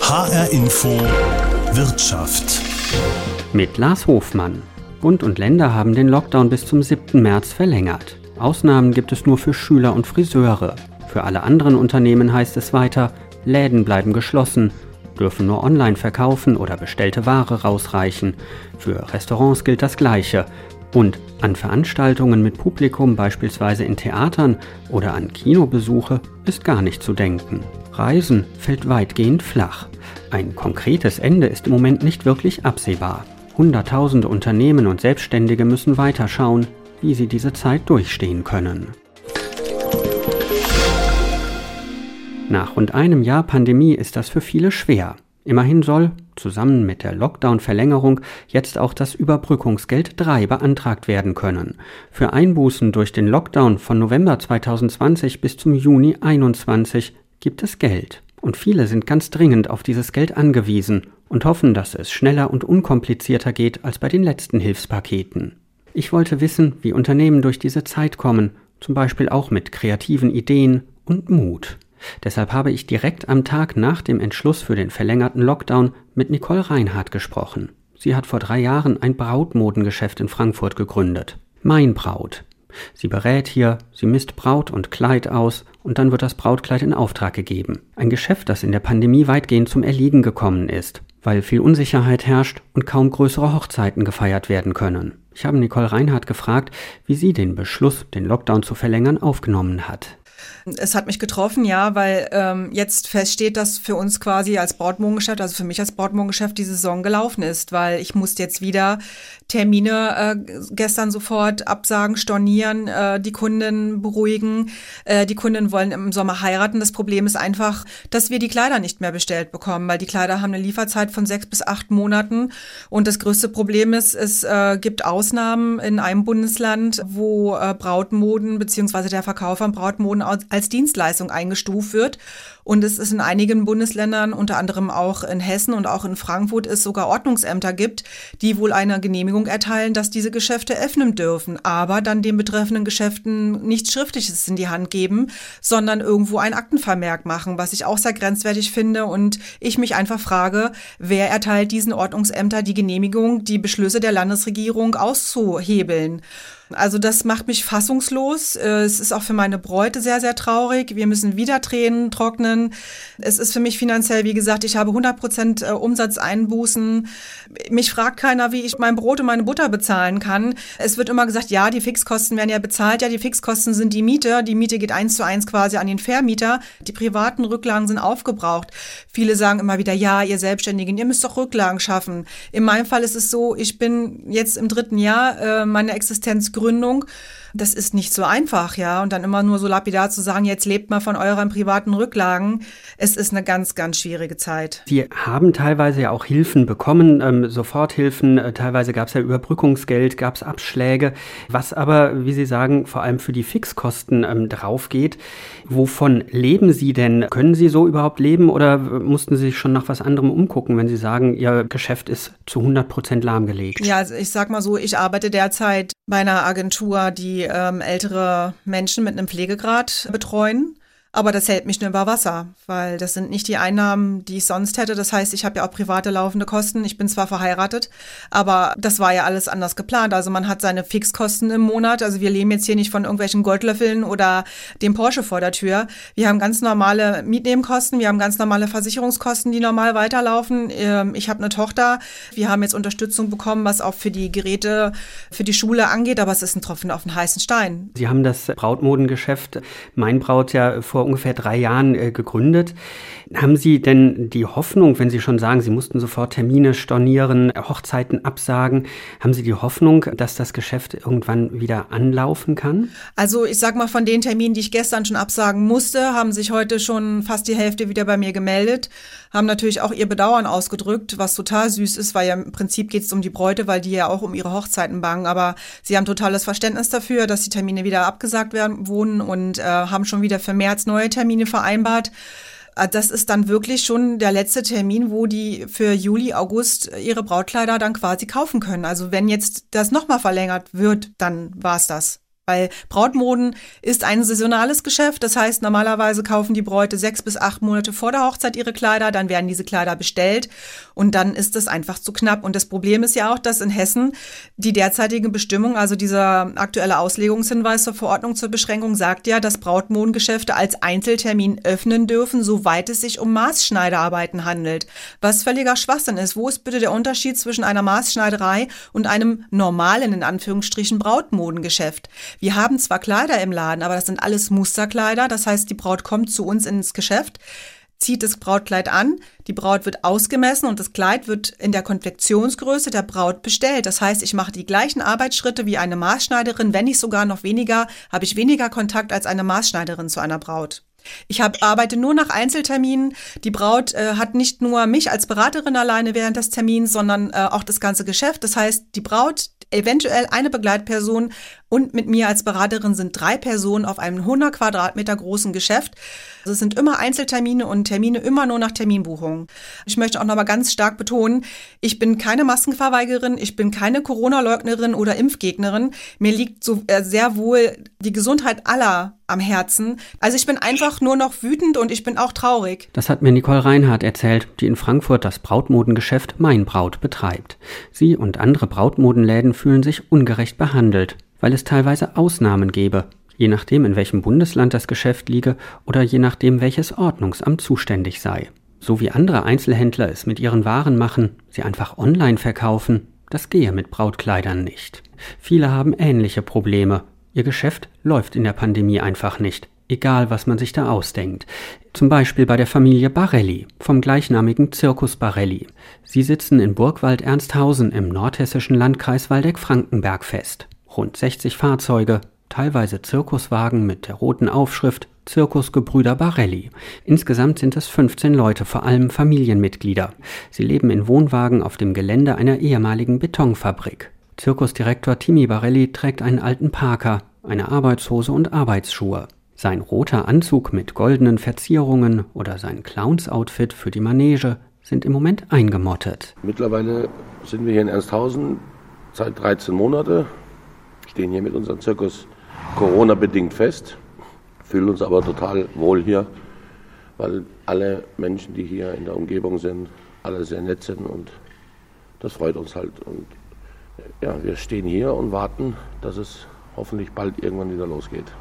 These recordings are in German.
HR Info Wirtschaft. Mit Lars Hofmann. Bund und Länder haben den Lockdown bis zum 7. März verlängert. Ausnahmen gibt es nur für Schüler und Friseure. Für alle anderen Unternehmen heißt es weiter, Läden bleiben geschlossen, dürfen nur online verkaufen oder bestellte Ware rausreichen. Für Restaurants gilt das Gleiche. Und an Veranstaltungen mit Publikum, beispielsweise in Theatern oder an Kinobesuche, ist gar nicht zu denken. Reisen fällt weitgehend flach. Ein konkretes Ende ist im Moment nicht wirklich absehbar. Hunderttausende Unternehmen und Selbstständige müssen weiterschauen, wie sie diese Zeit durchstehen können. Nach rund einem Jahr Pandemie ist das für viele schwer. Immerhin soll, zusammen mit der Lockdown-Verlängerung, jetzt auch das Überbrückungsgeld 3 beantragt werden können. Für Einbußen durch den Lockdown von November 2020 bis zum Juni 2021 gibt es Geld. Und viele sind ganz dringend auf dieses Geld angewiesen und hoffen, dass es schneller und unkomplizierter geht als bei den letzten Hilfspaketen. Ich wollte wissen, wie Unternehmen durch diese Zeit kommen, zum Beispiel auch mit kreativen Ideen und Mut. Deshalb habe ich direkt am Tag nach dem Entschluss für den verlängerten Lockdown mit Nicole Reinhardt gesprochen. Sie hat vor drei Jahren ein Brautmodengeschäft in Frankfurt gegründet. Mein Braut. Sie berät hier, sie misst Braut und Kleid aus und dann wird das Brautkleid in Auftrag gegeben. Ein Geschäft, das in der Pandemie weitgehend zum Erliegen gekommen ist, weil viel Unsicherheit herrscht und kaum größere Hochzeiten gefeiert werden können. Ich habe Nicole Reinhardt gefragt, wie sie den Beschluss, den Lockdown zu verlängern, aufgenommen hat. Es hat mich getroffen, ja, weil ähm, jetzt feststeht, dass für uns quasi als Brautmodengeschäft, also für mich als Brautmodengeschäft, die Saison gelaufen ist, weil ich musste jetzt wieder Termine äh, gestern sofort absagen, stornieren, äh, die Kunden beruhigen. Äh, die Kunden wollen im Sommer heiraten. Das Problem ist einfach, dass wir die Kleider nicht mehr bestellt bekommen, weil die Kleider haben eine Lieferzeit von sechs bis acht Monaten. Und das größte Problem ist, es äh, gibt Ausnahmen in einem Bundesland, wo äh, Brautmoden beziehungsweise der Verkauf von Brautmoden als Dienstleistung eingestuft wird. Und es ist in einigen Bundesländern, unter anderem auch in Hessen und auch in Frankfurt, es sogar Ordnungsämter gibt, die wohl eine Genehmigung erteilen, dass diese Geschäfte öffnen dürfen, aber dann den betreffenden Geschäften nichts Schriftliches in die Hand geben, sondern irgendwo ein Aktenvermerk machen, was ich auch sehr grenzwertig finde. Und ich mich einfach frage, wer erteilt diesen Ordnungsämter die Genehmigung, die Beschlüsse der Landesregierung auszuhebeln? Also das macht mich fassungslos. Äh, es ist auch für meine Bräute sehr, sehr traurig. Wir müssen wieder Tränen trocknen. Es ist für mich finanziell, wie gesagt, ich habe 100 Prozent äh, Umsatzeinbußen. Mich fragt keiner, wie ich mein Brot und meine Butter bezahlen kann. Es wird immer gesagt, ja, die Fixkosten werden ja bezahlt. Ja, die Fixkosten sind die Miete. Die Miete geht eins zu eins quasi an den Vermieter. Die privaten Rücklagen sind aufgebraucht. Viele sagen immer wieder, ja, ihr Selbstständigen, ihr müsst doch Rücklagen schaffen. In meinem Fall ist es so, ich bin jetzt im dritten Jahr äh, meine Existenz Gründung. Das ist nicht so einfach, ja. Und dann immer nur so lapidar zu sagen, jetzt lebt mal von euren privaten Rücklagen. Es ist eine ganz, ganz schwierige Zeit. Sie haben teilweise ja auch Hilfen bekommen, ähm, Soforthilfen. Äh, teilweise gab es ja Überbrückungsgeld, gab es Abschläge. Was aber, wie Sie sagen, vor allem für die Fixkosten ähm, draufgeht. Wovon leben Sie denn? Können Sie so überhaupt leben oder mussten Sie sich schon nach was anderem umgucken, wenn Sie sagen, Ihr Geschäft ist zu 100 Prozent lahmgelegt? Ja, also ich sag mal so, ich arbeite derzeit bei einer Agentur, die ähm, ältere Menschen mit einem Pflegegrad betreuen. Aber das hält mich nur über Wasser, weil das sind nicht die Einnahmen, die ich sonst hätte. Das heißt, ich habe ja auch private laufende Kosten. Ich bin zwar verheiratet, aber das war ja alles anders geplant. Also man hat seine Fixkosten im Monat. Also wir leben jetzt hier nicht von irgendwelchen Goldlöffeln oder dem Porsche vor der Tür. Wir haben ganz normale Mietnebenkosten, wir haben ganz normale Versicherungskosten, die normal weiterlaufen. Ähm, ich habe eine Tochter. Wir haben jetzt Unterstützung bekommen, was auch für die Geräte, für die Schule angeht, aber es ist ein Tropfen auf den heißen Stein. Sie haben das Brautmodengeschäft Mein Braut ja vor vor ungefähr drei Jahren äh, gegründet. Haben Sie denn die Hoffnung, wenn Sie schon sagen, Sie mussten sofort Termine stornieren, Hochzeiten absagen, haben Sie die Hoffnung, dass das Geschäft irgendwann wieder anlaufen kann? Also ich sag mal, von den Terminen, die ich gestern schon absagen musste, haben sich heute schon fast die Hälfte wieder bei mir gemeldet, haben natürlich auch ihr Bedauern ausgedrückt, was total süß ist, weil ja im Prinzip geht es um die Bräute, weil die ja auch um ihre Hochzeiten bangen. Aber sie haben totales Verständnis dafür, dass die Termine wieder abgesagt werden wohnen und äh, haben schon wieder für März neue Termine vereinbart. Äh, das ist dann wirklich schon der letzte Termin, wo die für Juli, August ihre Brautkleider dann quasi kaufen können. Also wenn jetzt das nochmal verlängert wird, dann war's das. Weil Brautmoden ist ein saisonales Geschäft. Das heißt, normalerweise kaufen die Bräute sechs bis acht Monate vor der Hochzeit ihre Kleider, dann werden diese Kleider bestellt und dann ist es einfach zu knapp. Und das Problem ist ja auch, dass in Hessen die derzeitige Bestimmung, also dieser aktuelle Auslegungshinweis zur Verordnung zur Beschränkung sagt ja, dass Brautmodengeschäfte als Einzeltermin öffnen dürfen, soweit es sich um Maßschneiderarbeiten handelt. Was völliger Schwachsinn ist. Wo ist bitte der Unterschied zwischen einer Maßschneiderei und einem normalen, in Anführungsstrichen, Brautmodengeschäft? Wir haben zwar Kleider im Laden, aber das sind alles Musterkleider. Das heißt, die Braut kommt zu uns ins Geschäft, zieht das Brautkleid an, die Braut wird ausgemessen und das Kleid wird in der Konfektionsgröße der Braut bestellt. Das heißt, ich mache die gleichen Arbeitsschritte wie eine Maßschneiderin, wenn nicht sogar noch weniger, habe ich weniger Kontakt als eine Maßschneiderin zu einer Braut. Ich hab, arbeite nur nach Einzelterminen. Die Braut äh, hat nicht nur mich als Beraterin alleine während des Termins, sondern äh, auch das ganze Geschäft. Das heißt, die Braut, eventuell eine Begleitperson und mit mir als Beraterin sind drei Personen auf einem 100 Quadratmeter großen Geschäft. Also es sind immer Einzeltermine und Termine immer nur nach Terminbuchung. Ich möchte auch nochmal ganz stark betonen, ich bin keine Maskenverweigerin, ich bin keine Corona-Leugnerin oder Impfgegnerin. Mir liegt so äh, sehr wohl die Gesundheit aller am Herzen. Also ich bin einfach nur noch wütend und ich bin auch traurig. Das hat mir Nicole Reinhardt erzählt, die in Frankfurt das Brautmodengeschäft Mein Braut betreibt. Sie und andere Brautmodenläden fühlen sich ungerecht behandelt, weil es teilweise Ausnahmen gebe, je nachdem in welchem Bundesland das Geschäft liege oder je nachdem welches Ordnungsamt zuständig sei. So wie andere Einzelhändler es mit ihren Waren machen, sie einfach online verkaufen, das gehe mit Brautkleidern nicht. Viele haben ähnliche Probleme. Ihr Geschäft läuft in der Pandemie einfach nicht, egal was man sich da ausdenkt. Zum Beispiel bei der Familie Barelli vom gleichnamigen Zirkus Barelli. Sie sitzen in Burgwald-Ernsthausen im nordhessischen Landkreis Waldeck-Frankenberg fest. Rund 60 Fahrzeuge, teilweise Zirkuswagen mit der roten Aufschrift Zirkusgebrüder Barelli. Insgesamt sind es 15 Leute, vor allem Familienmitglieder. Sie leben in Wohnwagen auf dem Gelände einer ehemaligen Betonfabrik. Zirkusdirektor Timi Barelli trägt einen alten Parker, eine Arbeitshose und Arbeitsschuhe. Sein roter Anzug mit goldenen Verzierungen oder sein Clowns-Outfit für die Manege sind im Moment eingemottet. Mittlerweile sind wir hier in Ernsthausen seit 13 Monate, stehen hier mit unserem Zirkus Corona-bedingt fest, fühlen uns aber total wohl hier, weil alle Menschen, die hier in der Umgebung sind, alle sehr nett sind und das freut uns halt. Und ja, wir stehen hier und warten, dass es hoffentlich bald irgendwann wieder losgeht.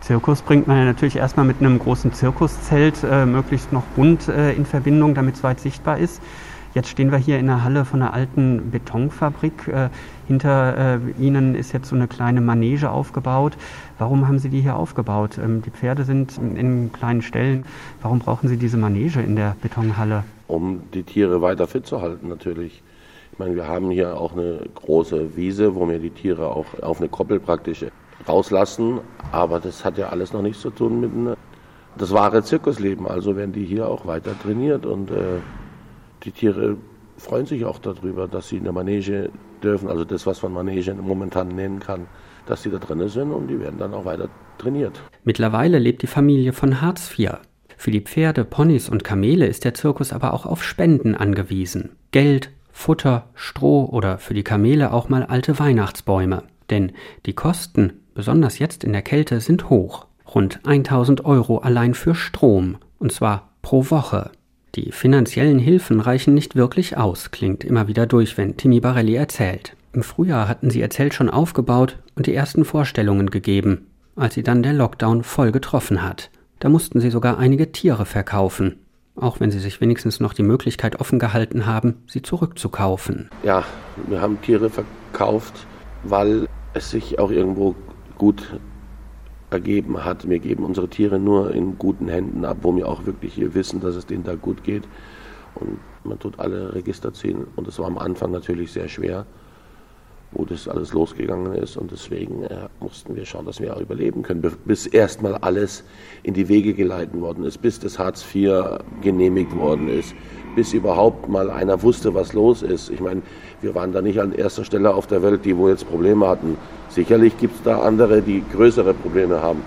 Zirkus bringt man ja natürlich erstmal mit einem großen Zirkuszelt äh, möglichst noch bunt äh, in Verbindung, damit es weit sichtbar ist. Jetzt stehen wir hier in der Halle von einer alten Betonfabrik. Äh, hinter äh, Ihnen ist jetzt so eine kleine Manege aufgebaut. Warum haben Sie die hier aufgebaut? Ähm, die Pferde sind in, in kleinen Stellen. Warum brauchen Sie diese Manege in der Betonhalle? Um die Tiere weiter fit zu halten natürlich. Ich meine, wir haben hier auch eine große Wiese, wo wir die Tiere auch auf eine Koppel praktisch rauslassen. Aber das hat ja alles noch nichts zu tun mit einem, das wahre Zirkusleben. Also werden die hier auch weiter trainiert und äh, die Tiere freuen sich auch darüber, dass sie in der Manege dürfen. Also das, was man Manege momentan nennen kann, dass sie da drin sind und die werden dann auch weiter trainiert. Mittlerweile lebt die Familie von Hartz IV. Für die Pferde, Ponys und Kamele ist der Zirkus aber auch auf Spenden angewiesen. Geld, Futter, Stroh oder für die Kamele auch mal alte Weihnachtsbäume. Denn die Kosten besonders jetzt in der Kälte, sind hoch. Rund 1000 Euro allein für Strom, und zwar pro Woche. Die finanziellen Hilfen reichen nicht wirklich aus, klingt immer wieder durch, wenn Timi Barelli erzählt. Im Frühjahr hatten sie erzählt schon aufgebaut und die ersten Vorstellungen gegeben, als sie dann der Lockdown voll getroffen hat. Da mussten sie sogar einige Tiere verkaufen, auch wenn sie sich wenigstens noch die Möglichkeit offen gehalten haben, sie zurückzukaufen. Ja, wir haben Tiere verkauft, weil es sich auch irgendwo gut ergeben hat. Wir geben unsere Tiere nur in guten Händen ab, wo wir auch wirklich wissen, dass es denen da gut geht. Und man tut alle Register ziehen. Und es war am Anfang natürlich sehr schwer, wo das alles losgegangen ist. Und deswegen äh, mussten wir schauen, dass wir auch überleben können, bis erstmal alles in die Wege geleitet worden ist, bis das Hartz IV genehmigt worden ist, bis überhaupt mal einer wusste, was los ist. Ich meine, wir waren da nicht an erster Stelle auf der Welt, die wo jetzt Probleme hatten. Sicherlich gibt es da andere, die größere Probleme haben.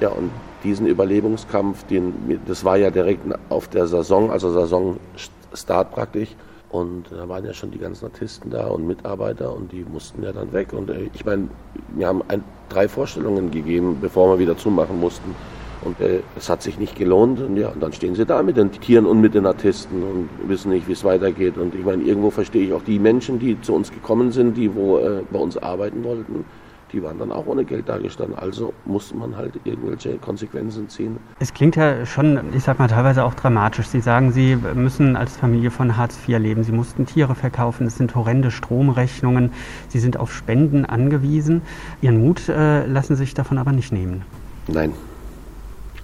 Ja, und diesen Überlebungskampf, den, das war ja direkt auf der Saison, also Saisonstart praktisch. Und da waren ja schon die ganzen Artisten da und Mitarbeiter und die mussten ja dann weg. Und äh, ich meine, wir haben ein, drei Vorstellungen gegeben, bevor wir wieder zumachen mussten. Und äh, es hat sich nicht gelohnt. Und ja, und dann stehen sie da mit den Tieren und mit den Artisten und wissen nicht, wie es weitergeht. Und ich meine, irgendwo verstehe ich auch die Menschen, die zu uns gekommen sind, die wo äh, bei uns arbeiten wollten die waren dann auch ohne Geld dagestanden. Also musste man halt irgendwelche Konsequenzen ziehen. Es klingt ja schon, ich sag mal, teilweise auch dramatisch. Sie sagen, Sie müssen als Familie von Hartz IV leben. Sie mussten Tiere verkaufen. Es sind horrende Stromrechnungen. Sie sind auf Spenden angewiesen. Ihren Mut äh, lassen Sie sich davon aber nicht nehmen. Nein,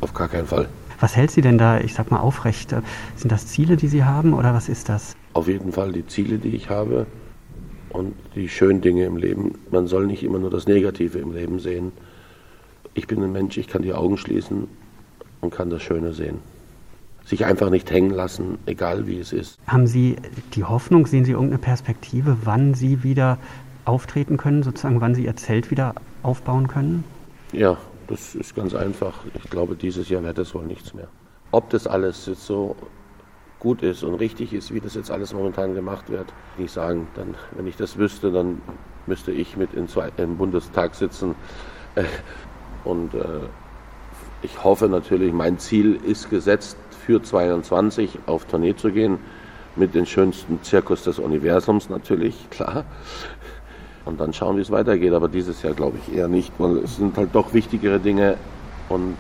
auf gar keinen Fall. Was hält Sie denn da, ich sag mal, aufrecht? Sind das Ziele, die Sie haben oder was ist das? Auf jeden Fall die Ziele, die ich habe und die schönen Dinge im Leben. Man soll nicht immer nur das Negative im Leben sehen. Ich bin ein Mensch, ich kann die Augen schließen und kann das Schöne sehen. Sich einfach nicht hängen lassen, egal wie es ist. Haben Sie die Hoffnung, sehen Sie irgendeine Perspektive, wann Sie wieder auftreten können, sozusagen, wann Sie Ihr Zelt wieder aufbauen können? Ja, das ist ganz einfach. Ich glaube, dieses Jahr wird es wohl nichts mehr. Ob das alles jetzt so gut ist und richtig ist, wie das jetzt alles momentan gemacht wird, nicht sagen. Dann, wenn ich das wüsste, dann müsste ich mit in zwei, im Bundestag sitzen. Äh, und äh, ich hoffe natürlich, mein Ziel ist gesetzt, für 22 auf Tournee zu gehen, mit dem schönsten Zirkus des Universums natürlich, klar. Und dann schauen, wie es weitergeht. Aber dieses Jahr glaube ich eher nicht, weil es sind halt doch wichtigere Dinge. Und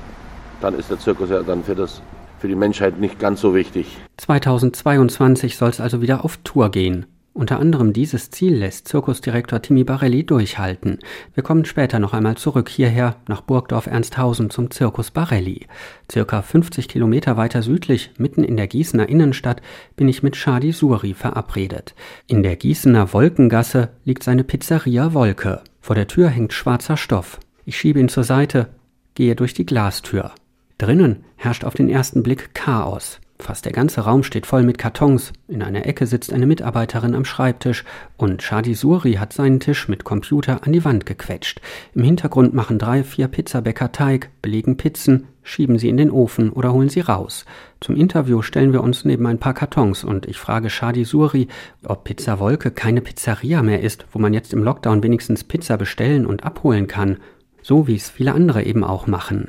dann ist der Zirkus ja dann für das für die Menschheit nicht ganz so wichtig. 2022 soll es also wieder auf Tour gehen. Unter anderem dieses Ziel lässt Zirkusdirektor Timi Barelli durchhalten. Wir kommen später noch einmal zurück hierher nach Burgdorf Ernsthausen zum Zirkus Barelli. Circa 50 Kilometer weiter südlich, mitten in der Gießener Innenstadt, bin ich mit Shadi Suri verabredet. In der Gießener Wolkengasse liegt seine Pizzeria Wolke. Vor der Tür hängt schwarzer Stoff. Ich schiebe ihn zur Seite, gehe durch die Glastür. Drinnen herrscht auf den ersten Blick Chaos. Fast der ganze Raum steht voll mit Kartons. In einer Ecke sitzt eine Mitarbeiterin am Schreibtisch und Shadi Suri hat seinen Tisch mit Computer an die Wand gequetscht. Im Hintergrund machen drei, vier Pizzabäcker Teig, belegen Pizzen, schieben sie in den Ofen oder holen sie raus. Zum Interview stellen wir uns neben ein paar Kartons und ich frage Shadi Suri, ob Pizza Wolke keine Pizzeria mehr ist, wo man jetzt im Lockdown wenigstens Pizza bestellen und abholen kann. So wie es viele andere eben auch machen.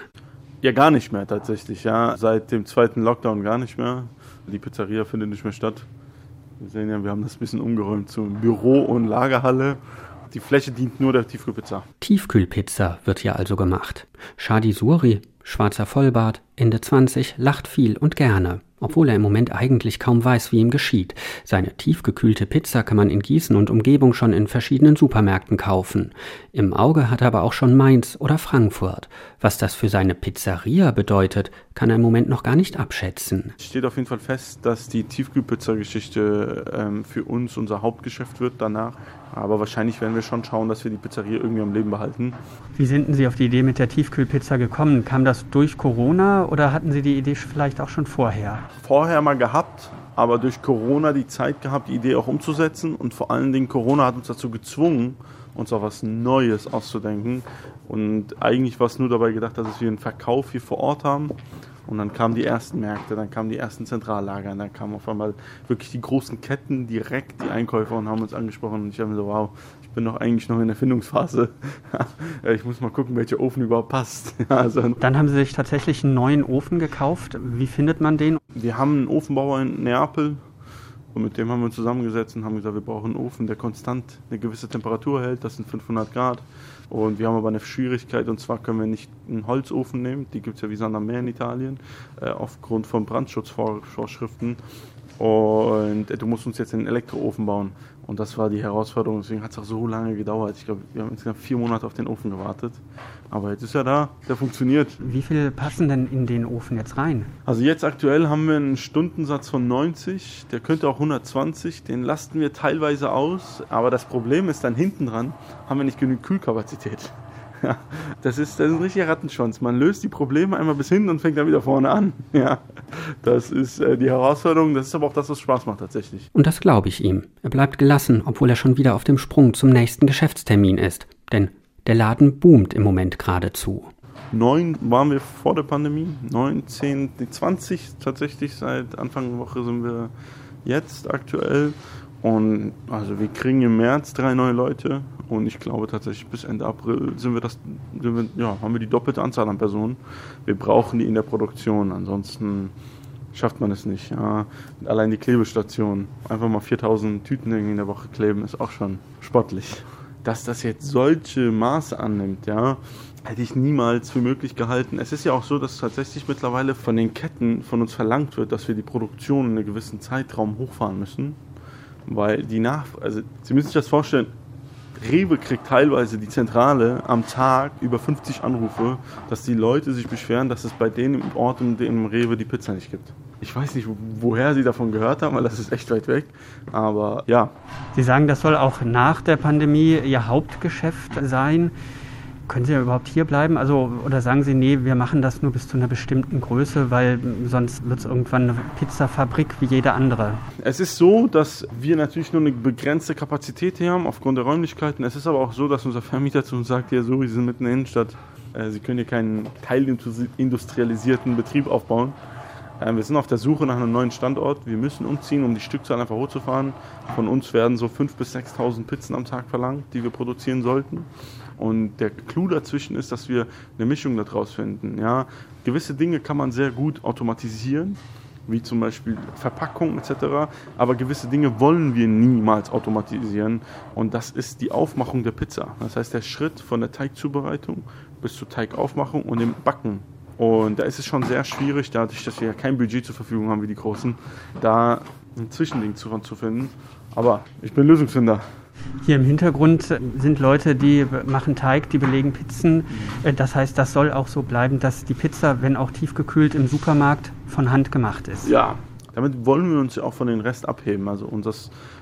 Ja, gar nicht mehr tatsächlich. Ja. Seit dem zweiten Lockdown gar nicht mehr. Die Pizzeria findet nicht mehr statt. Wir sehen ja, wir haben das ein bisschen umgeräumt zu Büro- und Lagerhalle. Die Fläche dient nur der Tiefkühlpizza. Tiefkühlpizza wird hier also gemacht. Shadi Suri, schwarzer Vollbart, Ende 20, lacht viel und gerne obwohl er im Moment eigentlich kaum weiß, wie ihm geschieht. Seine tiefgekühlte Pizza kann man in Gießen und Umgebung schon in verschiedenen Supermärkten kaufen. Im Auge hat er aber auch schon Mainz oder Frankfurt. Was das für seine Pizzeria bedeutet, kann er im Moment noch gar nicht abschätzen. Es steht auf jeden Fall fest, dass die Tiefkühlpizza-Geschichte ähm, für uns unser Hauptgeschäft wird danach. Aber wahrscheinlich werden wir schon schauen, dass wir die Pizzeria irgendwie am Leben behalten. Wie sind Sie auf die Idee mit der Tiefkühlpizza gekommen? Kam das durch Corona oder hatten Sie die Idee vielleicht auch schon vorher? Vorher mal gehabt, aber durch Corona die Zeit gehabt, die Idee auch umzusetzen. Und vor allen Dingen Corona hat uns dazu gezwungen, uns auch was Neues auszudenken. Und eigentlich war es nur dabei gedacht, dass wir einen Verkauf hier vor Ort haben und dann kamen die ersten Märkte, dann kamen die ersten Zentrallager, und dann kamen auf einmal wirklich die großen Ketten direkt, die Einkäufer und haben uns angesprochen. Und ich habe mir so, wow, bin noch eigentlich noch in der Findungsphase. ich muss mal gucken, welcher Ofen überhaupt passt. also, dann haben Sie sich tatsächlich einen neuen Ofen gekauft. Wie findet man den? Wir haben einen Ofenbauer in Neapel, und mit dem haben wir uns zusammengesetzt und haben gesagt, wir brauchen einen Ofen, der konstant eine gewisse Temperatur hält, das sind 500 Grad. Und wir haben aber eine Schwierigkeit, und zwar können wir nicht einen Holzofen nehmen, die gibt es ja wie Sand am Meer in Italien, äh, aufgrund von Brandschutzvorschriften. Und äh, du musst uns jetzt einen Elektroofen bauen. Und das war die Herausforderung, deswegen hat es auch so lange gedauert. Ich glaube, wir haben insgesamt vier Monate auf den Ofen gewartet. Aber jetzt ist er da, der funktioniert. Wie viel passen denn in den Ofen jetzt rein? Also jetzt aktuell haben wir einen Stundensatz von 90, der könnte auch 120, den lasten wir teilweise aus. Aber das Problem ist dann hinten dran, haben wir nicht genug Kühlkapazität. Ja, das ist, das ist ein richtiger Rattenschwanz. Man löst die Probleme einmal bis hin und fängt dann wieder vorne an. Ja, das ist äh, die Herausforderung. Das ist aber auch das, was Spaß macht tatsächlich. Und das glaube ich ihm. Er bleibt gelassen, obwohl er schon wieder auf dem Sprung zum nächsten Geschäftstermin ist. Denn der Laden boomt im Moment geradezu. Neun waren wir vor der Pandemie, neun, zehn, zwanzig tatsächlich. Seit Anfang der Woche sind wir jetzt aktuell. Und also wir kriegen im März drei neue Leute und ich glaube tatsächlich bis Ende April sind wir das, sind wir, ja, haben wir die doppelte Anzahl an Personen. Wir brauchen die in der Produktion, ansonsten schafft man es nicht. Ja. Allein die Klebestation, einfach mal 4000 Tüten in der Woche kleben, ist auch schon sportlich. Dass das jetzt solche Maße annimmt, ja, hätte ich niemals für möglich gehalten. Es ist ja auch so, dass tatsächlich mittlerweile von den Ketten von uns verlangt wird, dass wir die Produktion in einem gewissen Zeitraum hochfahren müssen. Weil die Nach... Also, Sie müssen sich das vorstellen, Rewe kriegt teilweise die Zentrale am Tag über 50 Anrufe, dass die Leute sich beschweren, dass es bei denen im Ort, in dem Rewe die Pizza nicht gibt. Ich weiß nicht, woher sie davon gehört haben, weil das ist echt weit weg. Aber ja. Sie sagen, das soll auch nach der Pandemie Ihr Hauptgeschäft sein. Können Sie ja überhaupt hier bleiben? Also, oder sagen Sie, nee, wir machen das nur bis zu einer bestimmten Größe, weil sonst wird es irgendwann eine Pizzafabrik wie jede andere? Es ist so, dass wir natürlich nur eine begrenzte Kapazität hier haben aufgrund der Räumlichkeiten. Es ist aber auch so, dass unser Vermieter zu uns sagt, ja so, wir sind mitten in der Innenstadt. Äh, Sie können hier keinen teilindustrialisierten Betrieb aufbauen. Äh, wir sind auf der Suche nach einem neuen Standort. Wir müssen umziehen, um die Stückzahl einfach hochzufahren. Von uns werden so 5.000 bis 6.000 Pizzen am Tag verlangt, die wir produzieren sollten. Und der Clou dazwischen ist, dass wir eine Mischung daraus finden. Ja, gewisse Dinge kann man sehr gut automatisieren, wie zum Beispiel Verpackung etc. Aber gewisse Dinge wollen wir niemals automatisieren. Und das ist die Aufmachung der Pizza. Das heißt, der Schritt von der Teigzubereitung bis zur Teigaufmachung und dem Backen. Und da ist es schon sehr schwierig, dadurch, dass wir ja kein Budget zur Verfügung haben wie die Großen, da ein Zwischending zu, zu finden. Aber ich bin Lösungsfinder. Hier im Hintergrund sind Leute, die machen Teig, die belegen Pizzen. Äh, das heißt, das soll auch so bleiben, dass die Pizza, wenn auch tiefgekühlt im Supermarkt, von Hand gemacht ist. Ja, damit wollen wir uns ja auch von den Rest abheben. Also unser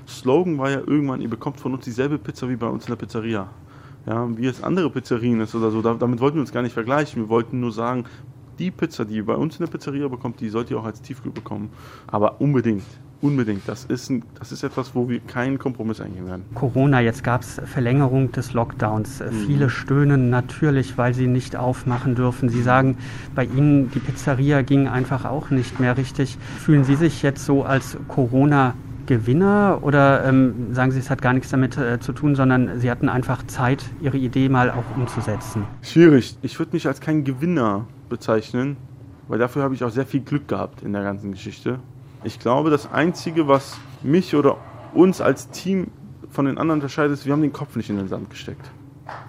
Slogan war ja irgendwann, ihr bekommt von uns dieselbe Pizza wie bei uns in der Pizzeria. Ja, wie es andere Pizzerien ist oder so. Damit wollten wir uns gar nicht vergleichen. Wir wollten nur sagen, die Pizza, die ihr bei uns in der Pizzeria bekommt, die sollt ihr auch als Tiefkühl bekommen. Aber unbedingt. Unbedingt. Das ist, ein, das ist etwas, wo wir keinen Kompromiss eingehen werden. Corona, jetzt gab es Verlängerung des Lockdowns. Mhm. Viele stöhnen natürlich, weil sie nicht aufmachen dürfen. Sie sagen, bei Ihnen die Pizzeria ging einfach auch nicht mehr richtig. Fühlen Sie sich jetzt so als Corona Gewinner oder ähm, sagen Sie, es hat gar nichts damit äh, zu tun, sondern Sie hatten einfach Zeit, Ihre Idee mal auch umzusetzen? Schwierig. Ich würde mich als kein Gewinner bezeichnen, weil dafür habe ich auch sehr viel Glück gehabt in der ganzen Geschichte. Ich glaube, das Einzige, was mich oder uns als Team von den anderen unterscheidet, ist, wir haben den Kopf nicht in den Sand gesteckt.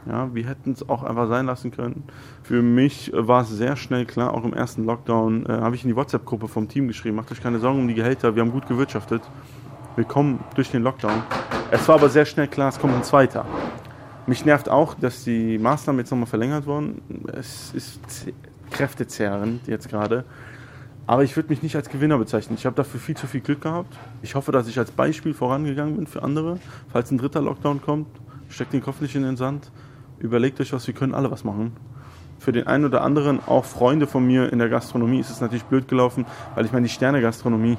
Ja, wir hätten es auch einfach sein lassen können. Für mich war es sehr schnell klar, auch im ersten Lockdown äh, habe ich in die WhatsApp-Gruppe vom Team geschrieben, macht euch keine Sorgen um die Gehälter, wir haben gut gewirtschaftet. Wir kommen durch den Lockdown. Es war aber sehr schnell klar, es kommt ein zweiter. Mich nervt auch, dass die Maßnahmen jetzt nochmal verlängert wurden. Es ist kräftezehrend jetzt gerade. Aber ich würde mich nicht als Gewinner bezeichnen. Ich habe dafür viel zu viel Glück gehabt. Ich hoffe, dass ich als Beispiel vorangegangen bin für andere. Falls ein dritter Lockdown kommt, steckt den Kopf nicht in den Sand. Überlegt euch was, wir können alle was machen. Für den einen oder anderen, auch Freunde von mir in der Gastronomie, ist es natürlich blöd gelaufen, weil ich meine, die Sterne-Gastronomie,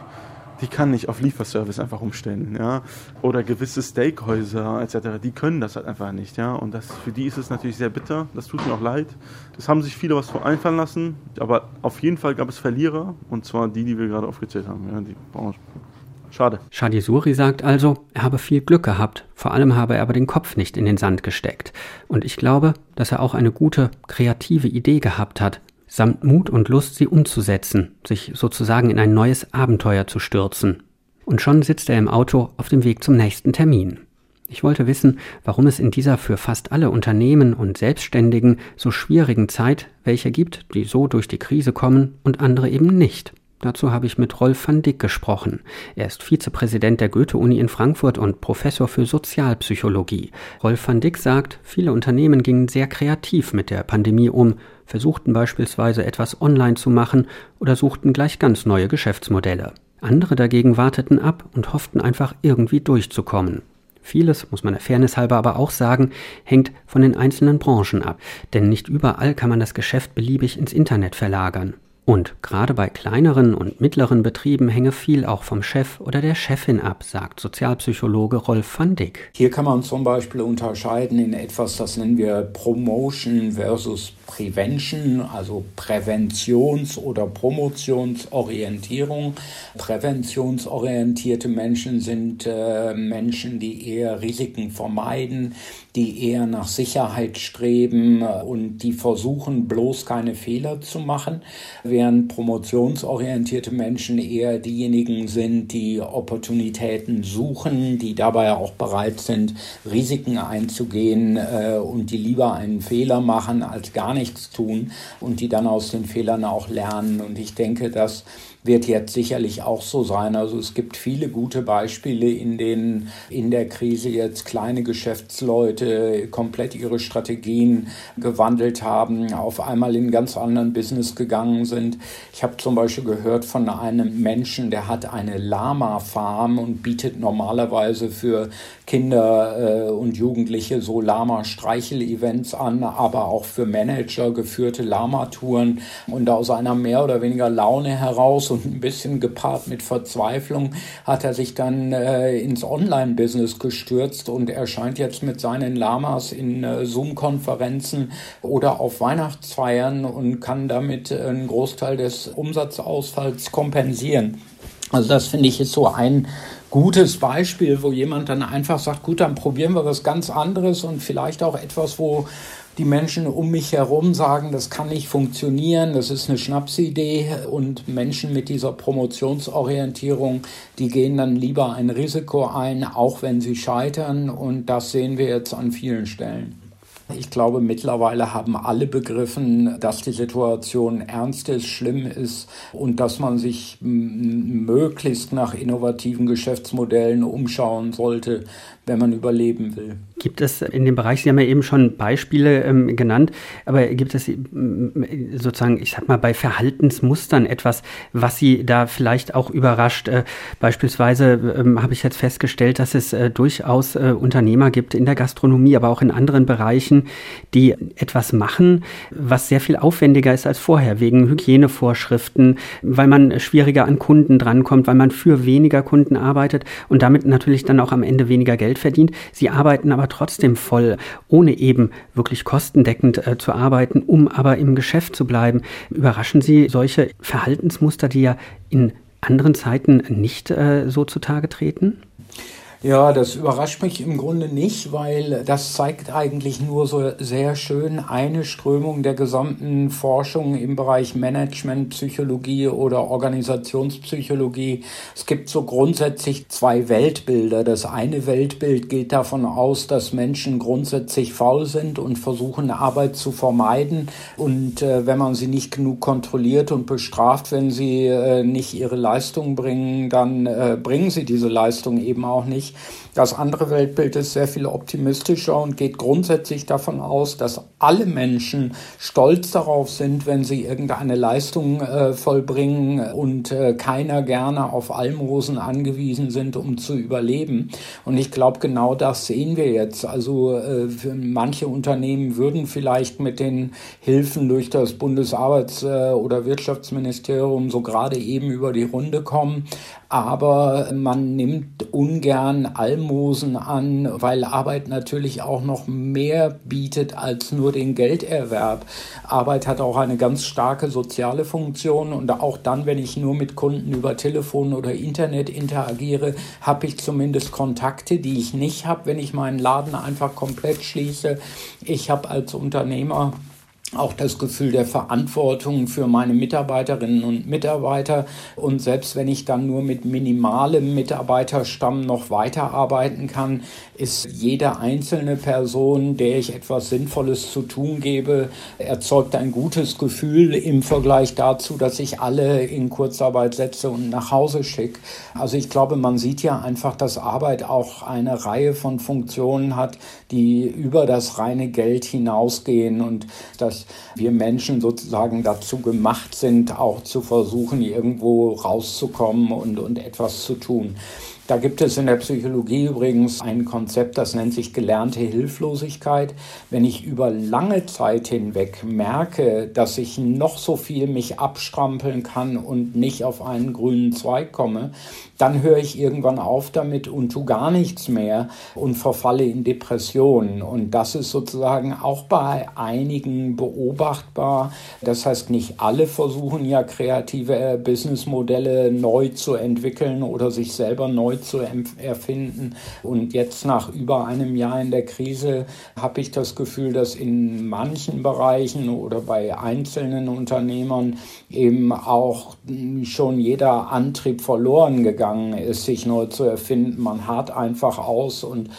die kann nicht auf Lieferservice einfach umstellen, ja. Oder gewisse Steakhäuser etc., die können das halt einfach nicht, ja. Und das, für die ist es natürlich sehr bitter, das tut mir auch leid. Das haben sich viele was einfallen lassen, aber auf jeden Fall gab es Verlierer, und zwar die, die wir gerade aufgezählt haben, ja, die Branche. Schade. Shadi Suri sagt also, er habe viel Glück gehabt, vor allem habe er aber den Kopf nicht in den Sand gesteckt. Und ich glaube, dass er auch eine gute, kreative Idee gehabt hat, samt Mut und Lust, sie umzusetzen, sich sozusagen in ein neues Abenteuer zu stürzen. Und schon sitzt er im Auto auf dem Weg zum nächsten Termin. Ich wollte wissen, warum es in dieser für fast alle Unternehmen und Selbstständigen so schwierigen Zeit welche gibt, die so durch die Krise kommen und andere eben nicht. Dazu habe ich mit Rolf van Dick gesprochen. Er ist Vizepräsident der Goethe-Uni in Frankfurt und Professor für Sozialpsychologie. Rolf van Dick sagt, viele Unternehmen gingen sehr kreativ mit der Pandemie um, versuchten beispielsweise etwas online zu machen oder suchten gleich ganz neue Geschäftsmodelle. Andere dagegen warteten ab und hofften einfach irgendwie durchzukommen. Vieles, muss man der Fairness halber aber auch sagen, hängt von den einzelnen Branchen ab, denn nicht überall kann man das Geschäft beliebig ins Internet verlagern. Und gerade bei kleineren und mittleren Betrieben hänge viel auch vom Chef oder der Chefin ab, sagt Sozialpsychologe Rolf van Dick. Hier kann man zum Beispiel unterscheiden in etwas, das nennen wir Promotion versus Prevention, also Präventions- oder Promotionsorientierung. Präventionsorientierte Menschen sind äh, Menschen, die eher Risiken vermeiden, die eher nach Sicherheit streben und die versuchen bloß keine Fehler zu machen, während promotionsorientierte Menschen eher diejenigen sind, die Opportunitäten suchen, die dabei auch bereit sind, Risiken einzugehen äh, und die lieber einen Fehler machen, als gar nichts tun und die dann aus den Fehlern auch lernen. Und ich denke, dass wird jetzt sicherlich auch so sein. Also es gibt viele gute Beispiele, in denen in der Krise jetzt kleine Geschäftsleute komplett ihre Strategien gewandelt haben, auf einmal in ganz anderen Business gegangen sind. Ich habe zum Beispiel gehört von einem Menschen, der hat eine Lama-Farm und bietet normalerweise für Kinder äh, und Jugendliche so Lama-Streichel-Events an, aber auch für Manager geführte Lama-Touren und aus einer mehr oder weniger Laune heraus und ein bisschen gepaart mit Verzweiflung hat er sich dann äh, ins Online-Business gestürzt und erscheint jetzt mit seinen Lamas in äh, Zoom-Konferenzen oder auf Weihnachtsfeiern und kann damit einen Großteil des Umsatzausfalls kompensieren. Also das finde ich ist so ein gutes Beispiel, wo jemand dann einfach sagt, gut, dann probieren wir was ganz anderes und vielleicht auch etwas, wo die Menschen um mich herum sagen, das kann nicht funktionieren, das ist eine Schnapsidee und Menschen mit dieser Promotionsorientierung, die gehen dann lieber ein Risiko ein, auch wenn sie scheitern und das sehen wir jetzt an vielen Stellen. Ich glaube, mittlerweile haben alle begriffen, dass die Situation ernst ist, schlimm ist und dass man sich möglichst nach innovativen Geschäftsmodellen umschauen sollte, wenn man überleben will. Gibt es in dem Bereich, Sie haben ja eben schon Beispiele ähm, genannt, aber gibt es ähm, sozusagen, ich sag mal, bei Verhaltensmustern etwas, was Sie da vielleicht auch überrascht? Äh, beispielsweise ähm, habe ich jetzt festgestellt, dass es äh, durchaus äh, Unternehmer gibt in der Gastronomie, aber auch in anderen Bereichen, die etwas machen, was sehr viel aufwendiger ist als vorher, wegen Hygienevorschriften, weil man schwieriger an Kunden drankommt, weil man für weniger Kunden arbeitet und damit natürlich dann auch am Ende weniger Geld verdient. Sie arbeiten aber trotzdem voll, ohne eben wirklich kostendeckend äh, zu arbeiten, um aber im Geschäft zu bleiben. Überraschen Sie solche Verhaltensmuster, die ja in anderen Zeiten nicht äh, so zutage treten? Ja, das überrascht mich im Grunde nicht, weil das zeigt eigentlich nur so sehr schön eine Strömung der gesamten Forschung im Bereich Management, Psychologie oder Organisationspsychologie. Es gibt so grundsätzlich zwei Weltbilder. Das eine Weltbild geht davon aus, dass Menschen grundsätzlich faul sind und versuchen, Arbeit zu vermeiden. Und äh, wenn man sie nicht genug kontrolliert und bestraft, wenn sie äh, nicht ihre Leistung bringen, dann äh, bringen sie diese Leistung eben auch nicht. Das andere Weltbild ist sehr viel optimistischer und geht grundsätzlich davon aus, dass alle Menschen stolz darauf sind, wenn sie irgendeine Leistung äh, vollbringen und äh, keiner gerne auf Almosen angewiesen sind, um zu überleben. Und ich glaube, genau das sehen wir jetzt. Also äh, manche Unternehmen würden vielleicht mit den Hilfen durch das Bundesarbeits- äh, oder Wirtschaftsministerium so gerade eben über die Runde kommen aber man nimmt ungern Almosen an, weil Arbeit natürlich auch noch mehr bietet als nur den Gelderwerb. Arbeit hat auch eine ganz starke soziale Funktion und auch dann, wenn ich nur mit Kunden über Telefon oder Internet interagiere, habe ich zumindest Kontakte, die ich nicht habe, wenn ich meinen Laden einfach komplett schließe. Ich habe als Unternehmer auch das Gefühl der Verantwortung für meine Mitarbeiterinnen und Mitarbeiter. Und selbst wenn ich dann nur mit minimalem Mitarbeiterstamm noch weiterarbeiten kann, ist jede einzelne Person, der ich etwas Sinnvolles zu tun gebe, erzeugt ein gutes Gefühl im Vergleich dazu, dass ich alle in Kurzarbeit setze und nach Hause schicke. Also ich glaube, man sieht ja einfach, dass Arbeit auch eine Reihe von Funktionen hat, die über das reine Geld hinausgehen und dass wir Menschen sozusagen dazu gemacht sind, auch zu versuchen, irgendwo rauszukommen und, und etwas zu tun. Da gibt es in der Psychologie übrigens ein Konzept, das nennt sich gelernte Hilflosigkeit. Wenn ich über lange Zeit hinweg merke, dass ich noch so viel mich abstrampeln kann und nicht auf einen grünen Zweig komme, dann höre ich irgendwann auf damit und tu gar nichts mehr und verfalle in Depressionen. Und das ist sozusagen auch bei einigen beobachtbar. Das heißt, nicht alle versuchen ja kreative Businessmodelle neu zu entwickeln oder sich selber neu zu erfinden. Und jetzt nach über einem Jahr in der Krise habe ich das Gefühl, dass in manchen Bereichen oder bei einzelnen Unternehmern eben auch schon jeder Antrieb verloren gegangen gegangen ist, sich neu zu erfinden. Man hart einfach aus und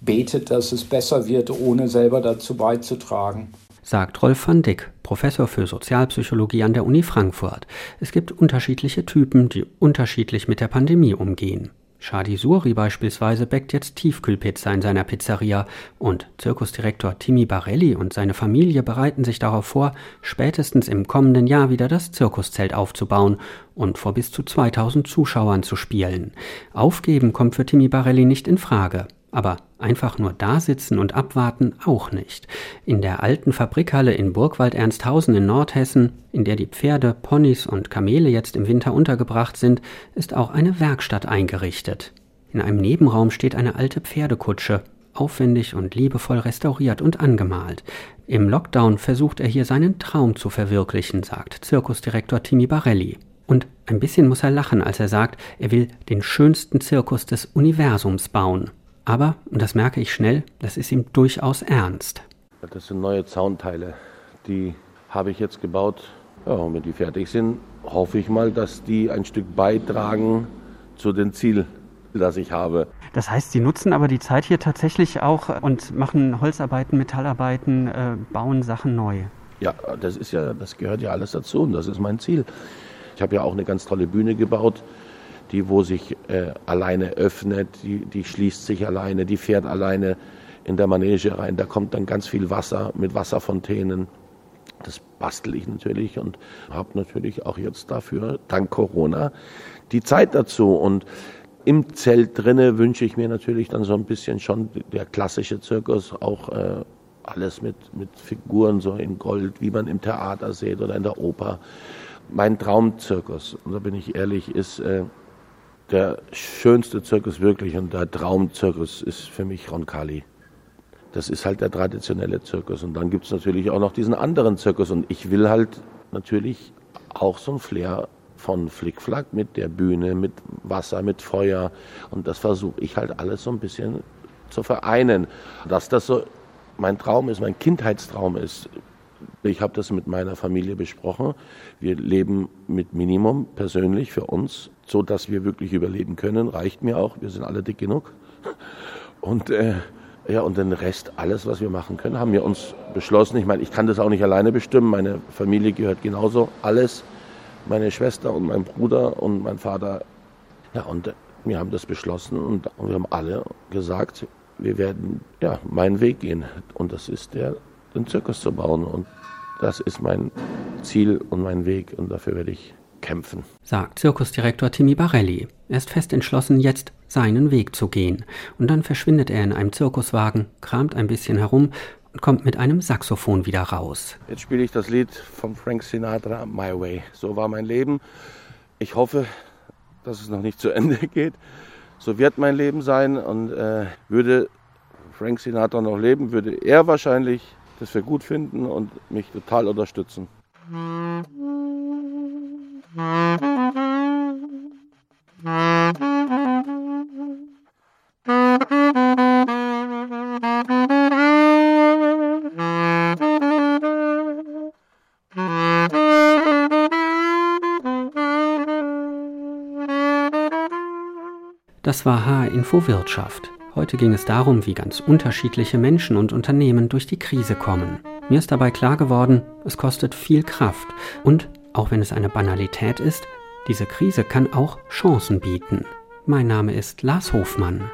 betet, dass es besser wird, ohne selber dazu beizutragen. Sagt Rolf van Dick, Professor für Sozialpsychologie an der Uni Frankfurt. Es gibt unterschiedliche Typen, die unterschiedlich mit der Pandemie umgehen. Shadi Suri beispielsweise bäckt jetzt Tiefkühlpizza in seiner Pizzeria und Zirkusdirektor Timi Barelli und seine Familie bereiten sich darauf vor, spätestens im kommenden Jahr wieder das Zirkuszelt aufzubauen und vor bis zu 2000 Zuschauern zu spielen. Aufgeben kommt für Timi Barelli nicht in Frage. Aber einfach nur da sitzen und abwarten auch nicht. In der alten Fabrikhalle in Burgwald-Ernsthausen in Nordhessen, in der die Pferde, Ponys und Kamele jetzt im Winter untergebracht sind, ist auch eine Werkstatt eingerichtet. In einem Nebenraum steht eine alte Pferdekutsche, aufwendig und liebevoll restauriert und angemalt. Im Lockdown versucht er hier seinen Traum zu verwirklichen, sagt Zirkusdirektor Timi Barelli. Und ein bisschen muss er lachen, als er sagt, er will den schönsten Zirkus des Universums bauen. Aber, und das merke ich schnell, das ist ihm durchaus ernst. Das sind neue Zaunteile, die habe ich jetzt gebaut. Ja, und wenn die fertig sind, hoffe ich mal, dass die ein Stück beitragen zu dem Ziel, das ich habe. Das heißt, Sie nutzen aber die Zeit hier tatsächlich auch und machen Holzarbeiten, Metallarbeiten, äh, bauen Sachen neu. Ja, das ist ja, das gehört ja alles dazu und das ist mein Ziel. Ich habe ja auch eine ganz tolle Bühne gebaut die wo sich äh, alleine öffnet, die, die schließt sich alleine, die fährt alleine in der Manege rein. Da kommt dann ganz viel Wasser mit Wasserfontänen. Das bastel ich natürlich und habe natürlich auch jetzt dafür, dank Corona, die Zeit dazu. Und im Zelt drinne wünsche ich mir natürlich dann so ein bisschen schon der klassische Zirkus, auch äh, alles mit, mit Figuren so in Gold, wie man im Theater sieht oder in der Oper. Mein Traumzirkus, und da bin ich ehrlich, ist äh, der schönste Zirkus wirklich und der Traumzirkus ist für mich Roncalli. Das ist halt der traditionelle Zirkus. Und dann gibt es natürlich auch noch diesen anderen Zirkus. Und ich will halt natürlich auch so ein Flair von Flickflack mit der Bühne, mit Wasser, mit Feuer. Und das versuche ich halt alles so ein bisschen zu vereinen. Dass das so mein Traum ist, mein Kindheitstraum ist. Ich habe das mit meiner Familie besprochen. Wir leben mit Minimum persönlich für uns so dass wir wirklich überleben können. Reicht mir auch. Wir sind alle dick genug. Und äh, ja, und den Rest, alles, was wir machen können, haben wir uns beschlossen. Ich meine, ich kann das auch nicht alleine bestimmen. Meine Familie gehört genauso. Alles. Meine Schwester und mein Bruder und mein Vater. Ja, und äh, wir haben das beschlossen und, und wir haben alle gesagt, wir werden ja meinen Weg gehen. Und das ist der, den Zirkus zu bauen. Und das ist mein Ziel und mein Weg. Und dafür werde ich kämpfen. Sagt Zirkusdirektor Timi Barelli. Er ist fest entschlossen, jetzt seinen Weg zu gehen. Und dann verschwindet er in einem Zirkuswagen, kramt ein bisschen herum und kommt mit einem Saxophon wieder raus. Jetzt spiele ich das Lied von Frank Sinatra, My Way. So war mein Leben. Ich hoffe, dass es noch nicht zu Ende geht. So wird mein Leben sein und äh, würde Frank Sinatra noch leben, würde er wahrscheinlich das für gut finden und mich total unterstützen. Das war H-Info Wirtschaft. Heute ging es darum, wie ganz unterschiedliche Menschen und Unternehmen durch die Krise kommen. Mir ist dabei klar geworden, es kostet viel Kraft und auch wenn es eine Banalität ist, diese Krise kann auch Chancen bieten. Mein Name ist Lars Hofmann.